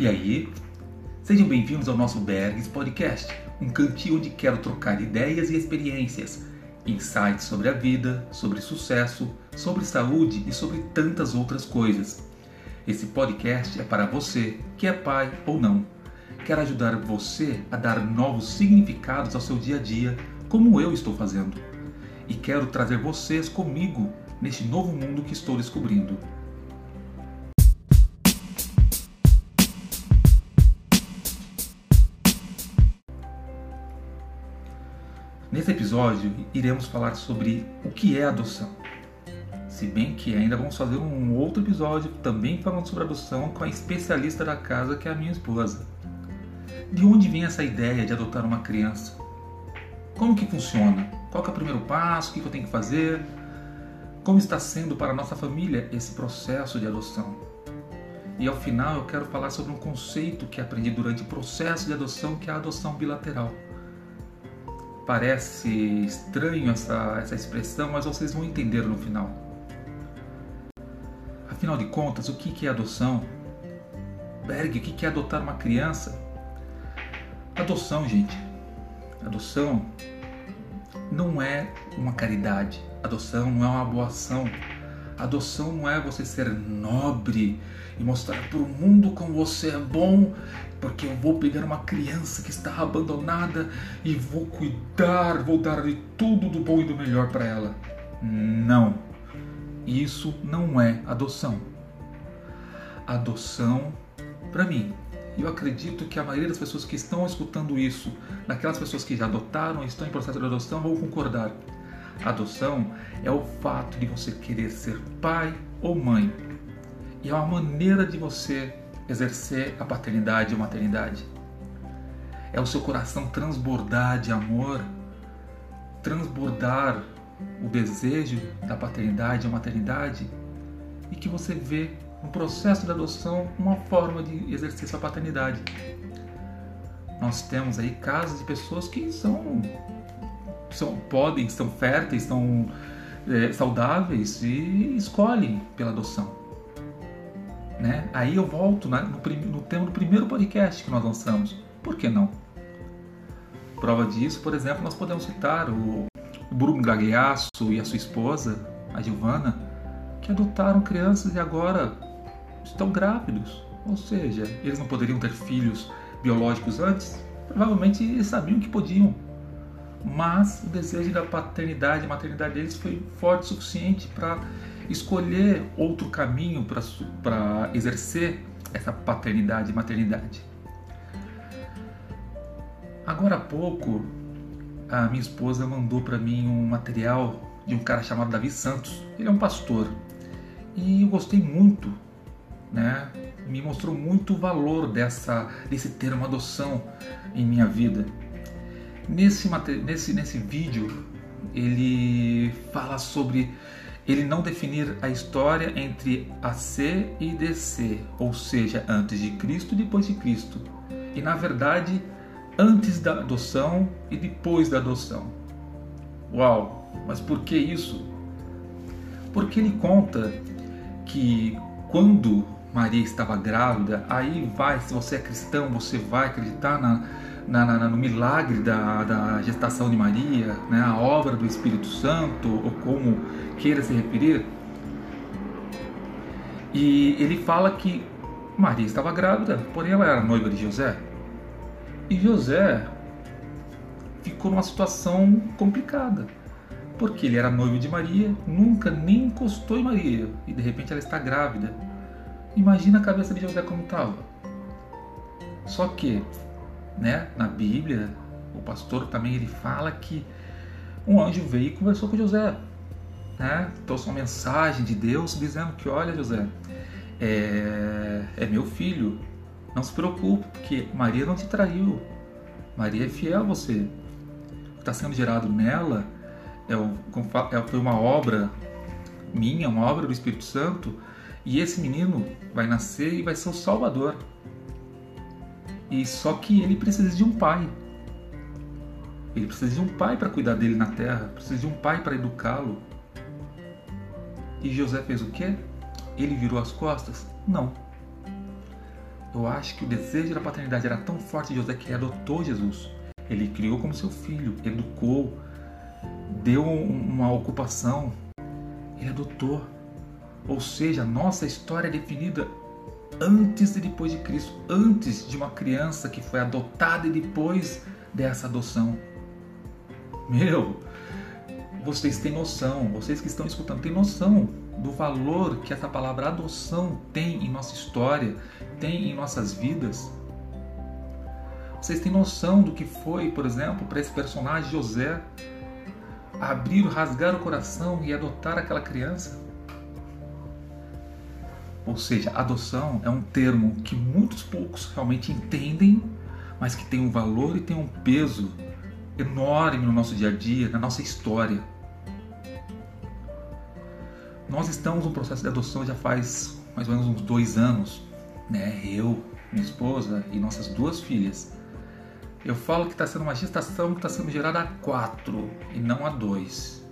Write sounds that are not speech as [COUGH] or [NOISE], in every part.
E aí? Sejam bem-vindos ao nosso Bergs Podcast, um cantinho onde quero trocar ideias e experiências, insights sobre a vida, sobre sucesso, sobre saúde e sobre tantas outras coisas. Esse podcast é para você que é pai ou não. Quero ajudar você a dar novos significados ao seu dia a dia, como eu estou fazendo. E quero trazer vocês comigo neste novo mundo que estou descobrindo. Nesse episódio, iremos falar sobre o que é adoção. Se bem que ainda vamos fazer um outro episódio também falando sobre adoção com a especialista da casa, que é a minha esposa. De onde vem essa ideia de adotar uma criança? Como que funciona? Qual que é o primeiro passo? O que eu tenho que fazer? Como está sendo para a nossa família esse processo de adoção? E ao final eu quero falar sobre um conceito que aprendi durante o processo de adoção, que é a adoção bilateral parece estranho essa, essa expressão, mas vocês vão entender no final. Afinal de contas, o que é adoção? Berg, o que é adotar uma criança? Adoção, gente. Adoção não é uma caridade. Adoção não é uma boa ação. Adoção não é você ser nobre e mostrar para o mundo como você é bom, porque eu vou pegar uma criança que está abandonada e vou cuidar, vou dar de tudo do bom e do melhor para ela. Não. Isso não é adoção. Adoção, para mim, eu acredito que a maioria das pessoas que estão escutando isso, daquelas pessoas que já adotaram estão em processo de adoção, vão concordar. Adoção é o fato de você querer ser pai ou mãe. E é uma maneira de você exercer a paternidade e a maternidade. É o seu coração transbordar de amor, transbordar o desejo da paternidade e a maternidade e que você vê no processo de adoção uma forma de exercer sua paternidade. Nós temos aí casos de pessoas que são são, podem, são férteis, são é, saudáveis e escolhem pela adoção. Né? Aí eu volto né, no, no tema do primeiro podcast que nós lançamos. Por que não? Prova disso, por exemplo, nós podemos citar o, o Bruno Gagliasso e a sua esposa, a Giovana, que adotaram crianças e agora estão grávidos. Ou seja, eles não poderiam ter filhos biológicos antes? Provavelmente eles sabiam que podiam mas o desejo da paternidade e maternidade deles foi forte o suficiente para escolher outro caminho para exercer essa paternidade e maternidade. Agora há pouco, a minha esposa mandou para mim um material de um cara chamado Davi Santos. Ele é um pastor e eu gostei muito, né? Me mostrou muito o valor dessa desse termo adoção em minha vida. Nesse, nesse, nesse vídeo, ele fala sobre ele não definir a história entre AC e DC, ou seja, antes de Cristo e depois de Cristo. E na verdade, antes da adoção e depois da adoção. Uau! Mas por que isso? Porque ele conta que quando Maria estava grávida, aí vai, se você é cristão, você vai acreditar na, na, na, no milagre da, da gestação de Maria, né, a obra do Espírito Santo, ou como queira se referir. E ele fala que Maria estava grávida, porém ela era noiva de José. E José ficou numa situação complicada, porque ele era noivo de Maria, nunca nem encostou em Maria, e de repente ela está grávida. Imagina a cabeça de José como estava. Só que né, na Bíblia, o pastor também ele fala que um anjo veio e conversou com José, né? trouxe uma mensagem de Deus dizendo que, olha José, é, é meu filho, não se preocupe, porque Maria não te traiu, Maria é fiel a você. O que está sendo gerado nela é, é, foi uma obra minha, uma obra do Espírito Santo, e esse menino vai nascer e vai ser o Salvador. E só que ele precisa de um pai. Ele precisa de um pai para cuidar dele na terra, precisa de um pai para educá-lo. E José fez o quê? Ele virou as costas? Não. Eu acho que o desejo da paternidade era tão forte de José que ele adotou Jesus. Ele criou como seu filho, educou, deu uma ocupação. Ele adotou. Ou seja, nossa história é definida antes e depois de Cristo, antes de uma criança que foi adotada e depois dessa adoção. Meu, vocês têm noção, vocês que estão escutando, têm noção do valor que essa palavra adoção tem em nossa história, tem em nossas vidas? Vocês têm noção do que foi, por exemplo, para esse personagem José abrir, rasgar o coração e adotar aquela criança? Ou seja, adoção é um termo que muitos poucos realmente entendem, mas que tem um valor e tem um peso enorme no nosso dia a dia, na nossa história. Nós estamos no processo de adoção já faz mais ou menos uns dois anos, né? Eu, minha esposa e nossas duas filhas. Eu falo que está sendo uma gestação que está sendo gerada a quatro e não a dois,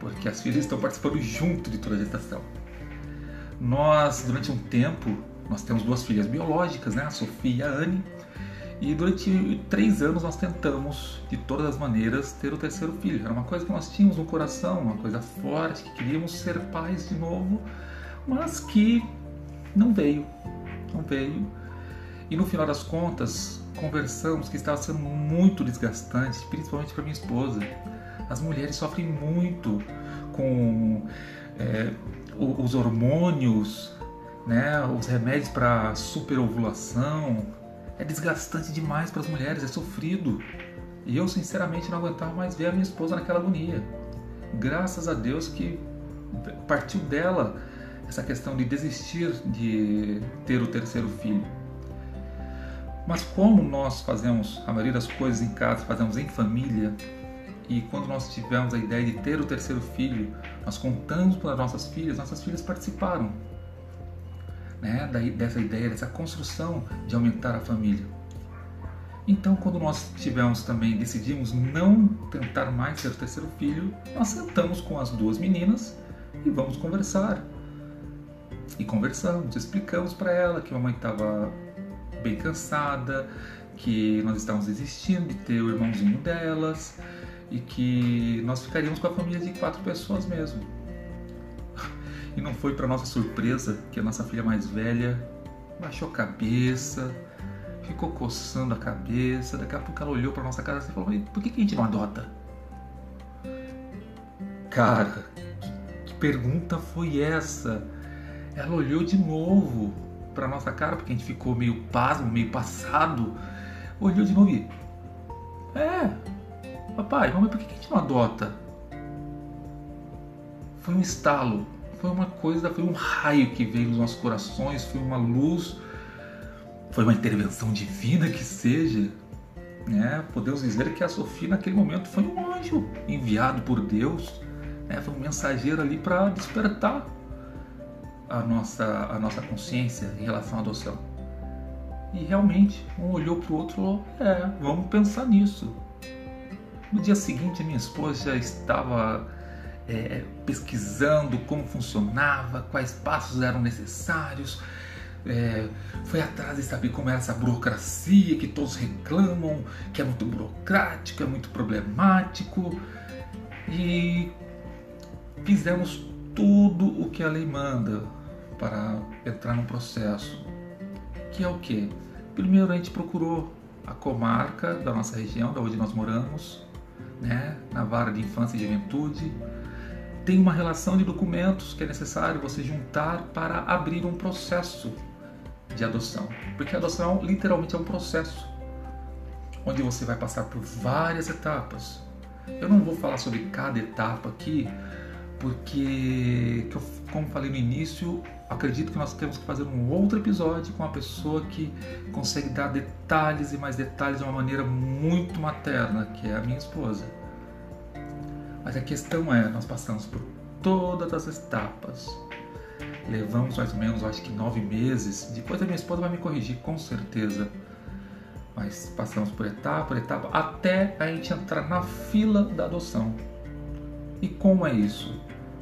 porque as filhas estão participando junto de toda a gestação. Nós, durante um tempo, nós temos duas filhas biológicas, né? A Sofia e a Anne. E durante três anos nós tentamos, de todas as maneiras, ter o terceiro filho. Era uma coisa que nós tínhamos no coração, uma coisa forte, que queríamos ser pais de novo, mas que não veio. Não veio. E no final das contas, conversamos que estava sendo muito desgastante, principalmente para minha esposa. As mulheres sofrem muito com é, os hormônios, né, os remédios para superovulação, é desgastante demais para as mulheres, é sofrido. E eu, sinceramente, não aguentava mais ver a minha esposa naquela agonia. Graças a Deus que partiu dela essa questão de desistir de ter o terceiro filho. Mas como nós fazemos a maioria das coisas em casa, fazemos em família, e quando nós tivemos a ideia de ter o terceiro filho, nós contamos para nossas filhas, nossas filhas participaram né, dessa ideia, dessa construção de aumentar a família. Então, quando nós tivemos também, decidimos não tentar mais ser o terceiro filho, nós sentamos com as duas meninas e vamos conversar. E conversamos, explicamos para ela que a mamãe estava bem cansada, que nós estávamos desistindo de ter o irmãozinho delas e que nós ficaríamos com a família de quatro pessoas mesmo. [LAUGHS] E não foi para nossa surpresa que a nossa filha mais velha baixou a cabeça, ficou coçando a cabeça. Daqui a pouco ela olhou para nossa casa e falou: por que, que a gente não adota? Cara, que pergunta foi essa? Ela olhou de novo para nossa cara, porque a gente ficou meio pasmo, meio passado. Olhou de novo e. É, papai, mamãe, por que a gente não adota? Foi um estalo foi uma coisa, foi um raio que veio nos nossos corações, foi uma luz, foi uma intervenção divina que seja. Né? Podemos dizer que a Sofia naquele momento foi um anjo enviado por Deus, né? foi um mensageiro ali para despertar a nossa, a nossa consciência em relação à adoção. E realmente, um olhou para o outro e falou: É, vamos pensar nisso. No dia seguinte, minha esposa estava é, pesquisando como funcionava, quais passos eram necessários, é, foi atrás de saber como era essa burocracia que todos reclamam, que é muito burocrático, é muito problemático, e fizemos tudo o que a lei manda para entrar no processo, que é o que? Primeiro a gente procurou a comarca da nossa região, da onde nós moramos, né, na vara de infância e juventude, tem uma relação de documentos que é necessário você juntar para abrir um processo de adoção. Porque a adoção literalmente é um processo onde você vai passar por várias etapas. Eu não vou falar sobre cada etapa aqui, porque, como falei no início, acredito que nós temos que fazer um outro episódio com uma pessoa que consegue dar detalhes e mais detalhes de uma maneira muito materna, que é a minha esposa. Mas a questão é, nós passamos por todas as etapas. Levamos mais ou menos, acho que nove meses. Depois a minha esposa vai me corrigir, com certeza. Mas passamos por etapa por etapa até a gente entrar na fila da adoção. E como é isso?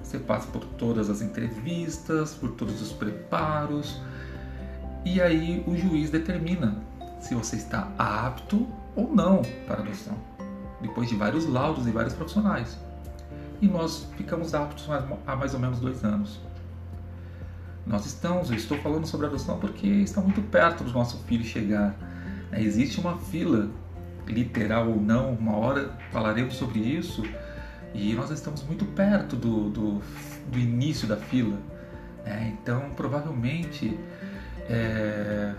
Você passa por todas as entrevistas, por todos os preparos. E aí o juiz determina se você está apto ou não para adoção, depois de vários laudos e vários profissionais. E nós ficamos aptos há mais ou menos dois anos. Nós estamos, eu estou falando sobre adoção porque está muito perto do nosso filho chegar. Existe uma fila, literal ou não, uma hora falaremos sobre isso, e nós estamos muito perto do, do, do início da fila. É, então, provavelmente, é,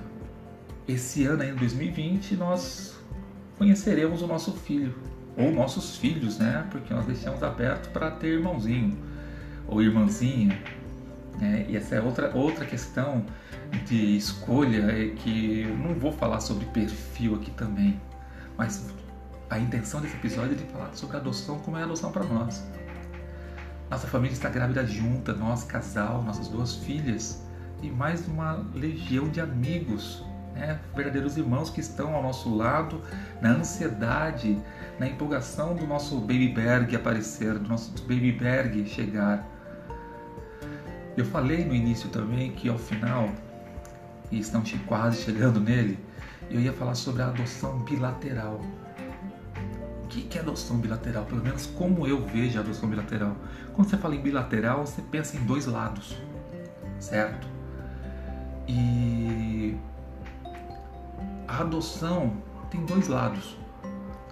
esse ano, em 2020, nós conheceremos o nosso filho, ou nossos filhos, né? Porque nós deixamos aberto para ter irmãozinho ou irmãzinha. Né? E essa é outra, outra questão de escolha é que eu não vou falar sobre perfil aqui também, mas a intenção desse episódio é de falar sobre adoção, como é a adoção para nós. Nossa família está grávida junta, nós, casal, nossas duas filhas e mais uma legião de amigos, né? verdadeiros irmãos que estão ao nosso lado na ansiedade, na empolgação do nosso baby berg aparecer, do nosso baby berg chegar. Eu falei no início também que ao final, e estamos quase chegando nele, eu ia falar sobre a adoção bilateral. O que é adoção bilateral? Pelo menos como eu vejo a adoção bilateral. Quando você fala em bilateral, você pensa em dois lados, certo? E a adoção tem dois lados.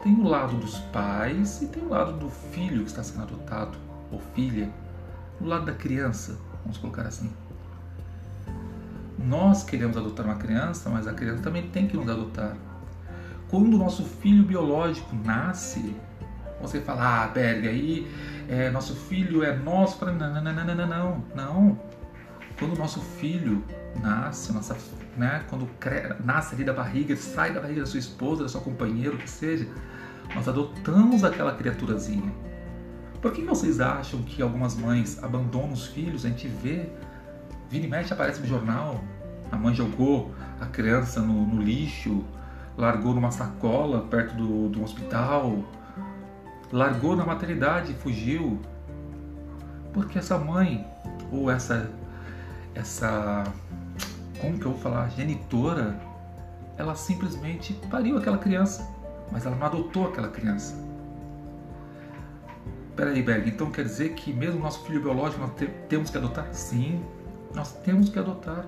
Tem o lado dos pais e tem o lado do filho que está sendo adotado, ou filha. O lado da criança, vamos colocar assim. Nós queremos adotar uma criança, mas a criança também tem que nos adotar. Quando o nosso filho biológico nasce, você fala, ah, Berg, aí é, nosso filho é nosso. Não, não, não, não, não, não, não. Quando o nosso filho nasce, nossa, né, quando nasce ali da barriga, sai da barriga da sua esposa, da sua companheira, o que seja, nós adotamos aquela criaturazinha. Por que vocês acham que algumas mães abandonam os filhos? A gente vê, vira e mexe aparece no jornal, a mãe jogou a criança no, no lixo, largou numa sacola perto do, do hospital, largou na maternidade e fugiu. Porque essa mãe, ou essa, essa, como que eu vou falar, genitora, ela simplesmente pariu aquela criança, mas ela não adotou aquela criança. Peraí, Berg, então quer dizer que mesmo nosso filho biológico nós te temos que adotar? Sim, nós temos que adotar.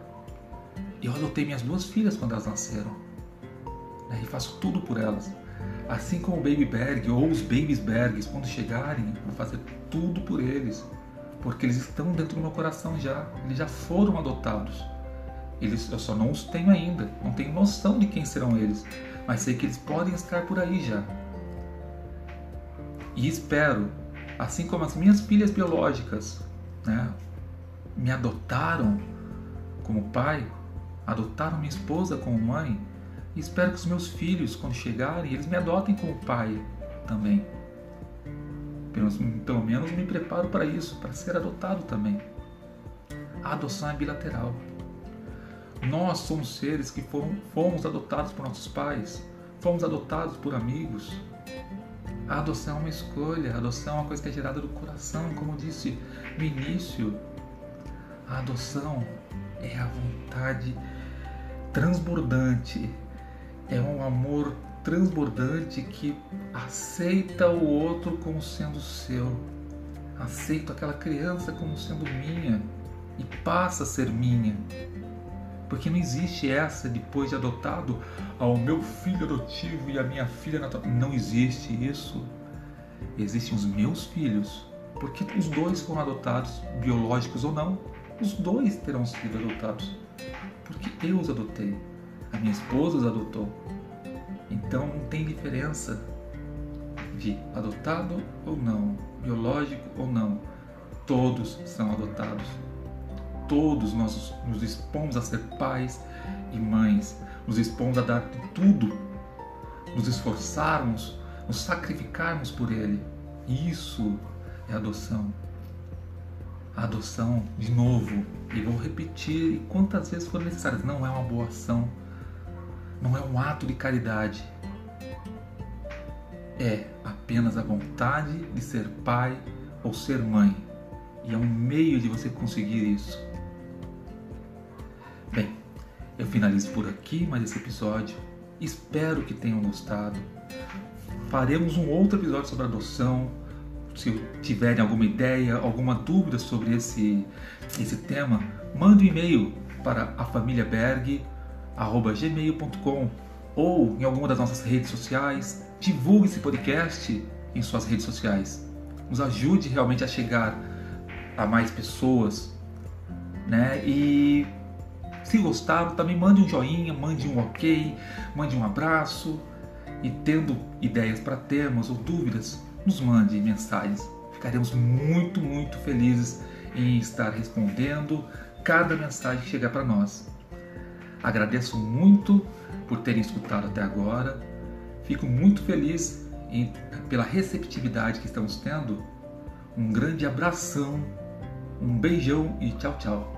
Eu adotei minhas duas filhas quando elas nasceram. Né, e faço tudo por elas. Assim como o Baby Berg ou os Babies Bergs, quando chegarem, vou fazer tudo por eles. Porque eles estão dentro do meu coração já. Eles já foram adotados. Eles, eu só não os tenho ainda. Não tenho noção de quem serão eles. Mas sei que eles podem estar por aí já. E espero assim como as minhas filhas biológicas né, me adotaram como pai, adotaram minha esposa como mãe, e espero que os meus filhos, quando chegarem, eles me adotem como pai também. Pelo, pelo menos me preparo para isso, para ser adotado também. A adoção é bilateral. Nós somos seres que foram, fomos adotados por nossos pais, fomos adotados por amigos, a adoção é uma escolha, a adoção é uma coisa que é gerada do coração, como eu disse no início. A adoção é a vontade transbordante, é um amor transbordante que aceita o outro como sendo seu, aceita aquela criança como sendo minha e passa a ser minha. Porque não existe essa depois de adotado ao meu filho adotivo e a minha filha natural. Não existe isso. Existem os meus filhos, porque os dois foram adotados, biológicos ou não. Os dois terão sido adotados, porque eu os adotei. Minha esposa os adotou. Então não tem diferença de adotado ou não, biológico ou não. Todos são adotados todos nós nos expomos a ser pais e mães, nos expomos a dar tudo, nos esforçarmos, nos sacrificarmos por Ele. Isso é adoção. Adoção, de novo, e vou repetir quantas vezes for necessário, não é uma boa ação, não é um ato de caridade. É apenas a vontade de ser pai ou ser mãe. E é um meio de você conseguir isso. finalizo por aqui mais esse episódio. Espero que tenham gostado. Faremos um outro episódio sobre adoção. Se tiverem alguma ideia, alguma dúvida sobre esse, esse tema, mande um e-mail para a família Berg, gmail.com ou em alguma das nossas redes sociais. Divulgue esse podcast em suas redes sociais. Nos ajude realmente a chegar a mais pessoas, né? E se gostaram, também mande um joinha, mande um ok, mande um abraço. E tendo ideias para temas ou dúvidas, nos mande mensagens. Ficaremos muito, muito felizes em estar respondendo cada mensagem que chegar para nós. Agradeço muito por terem escutado até agora. Fico muito feliz em, pela receptividade que estamos tendo. Um grande abração, um beijão e tchau, tchau.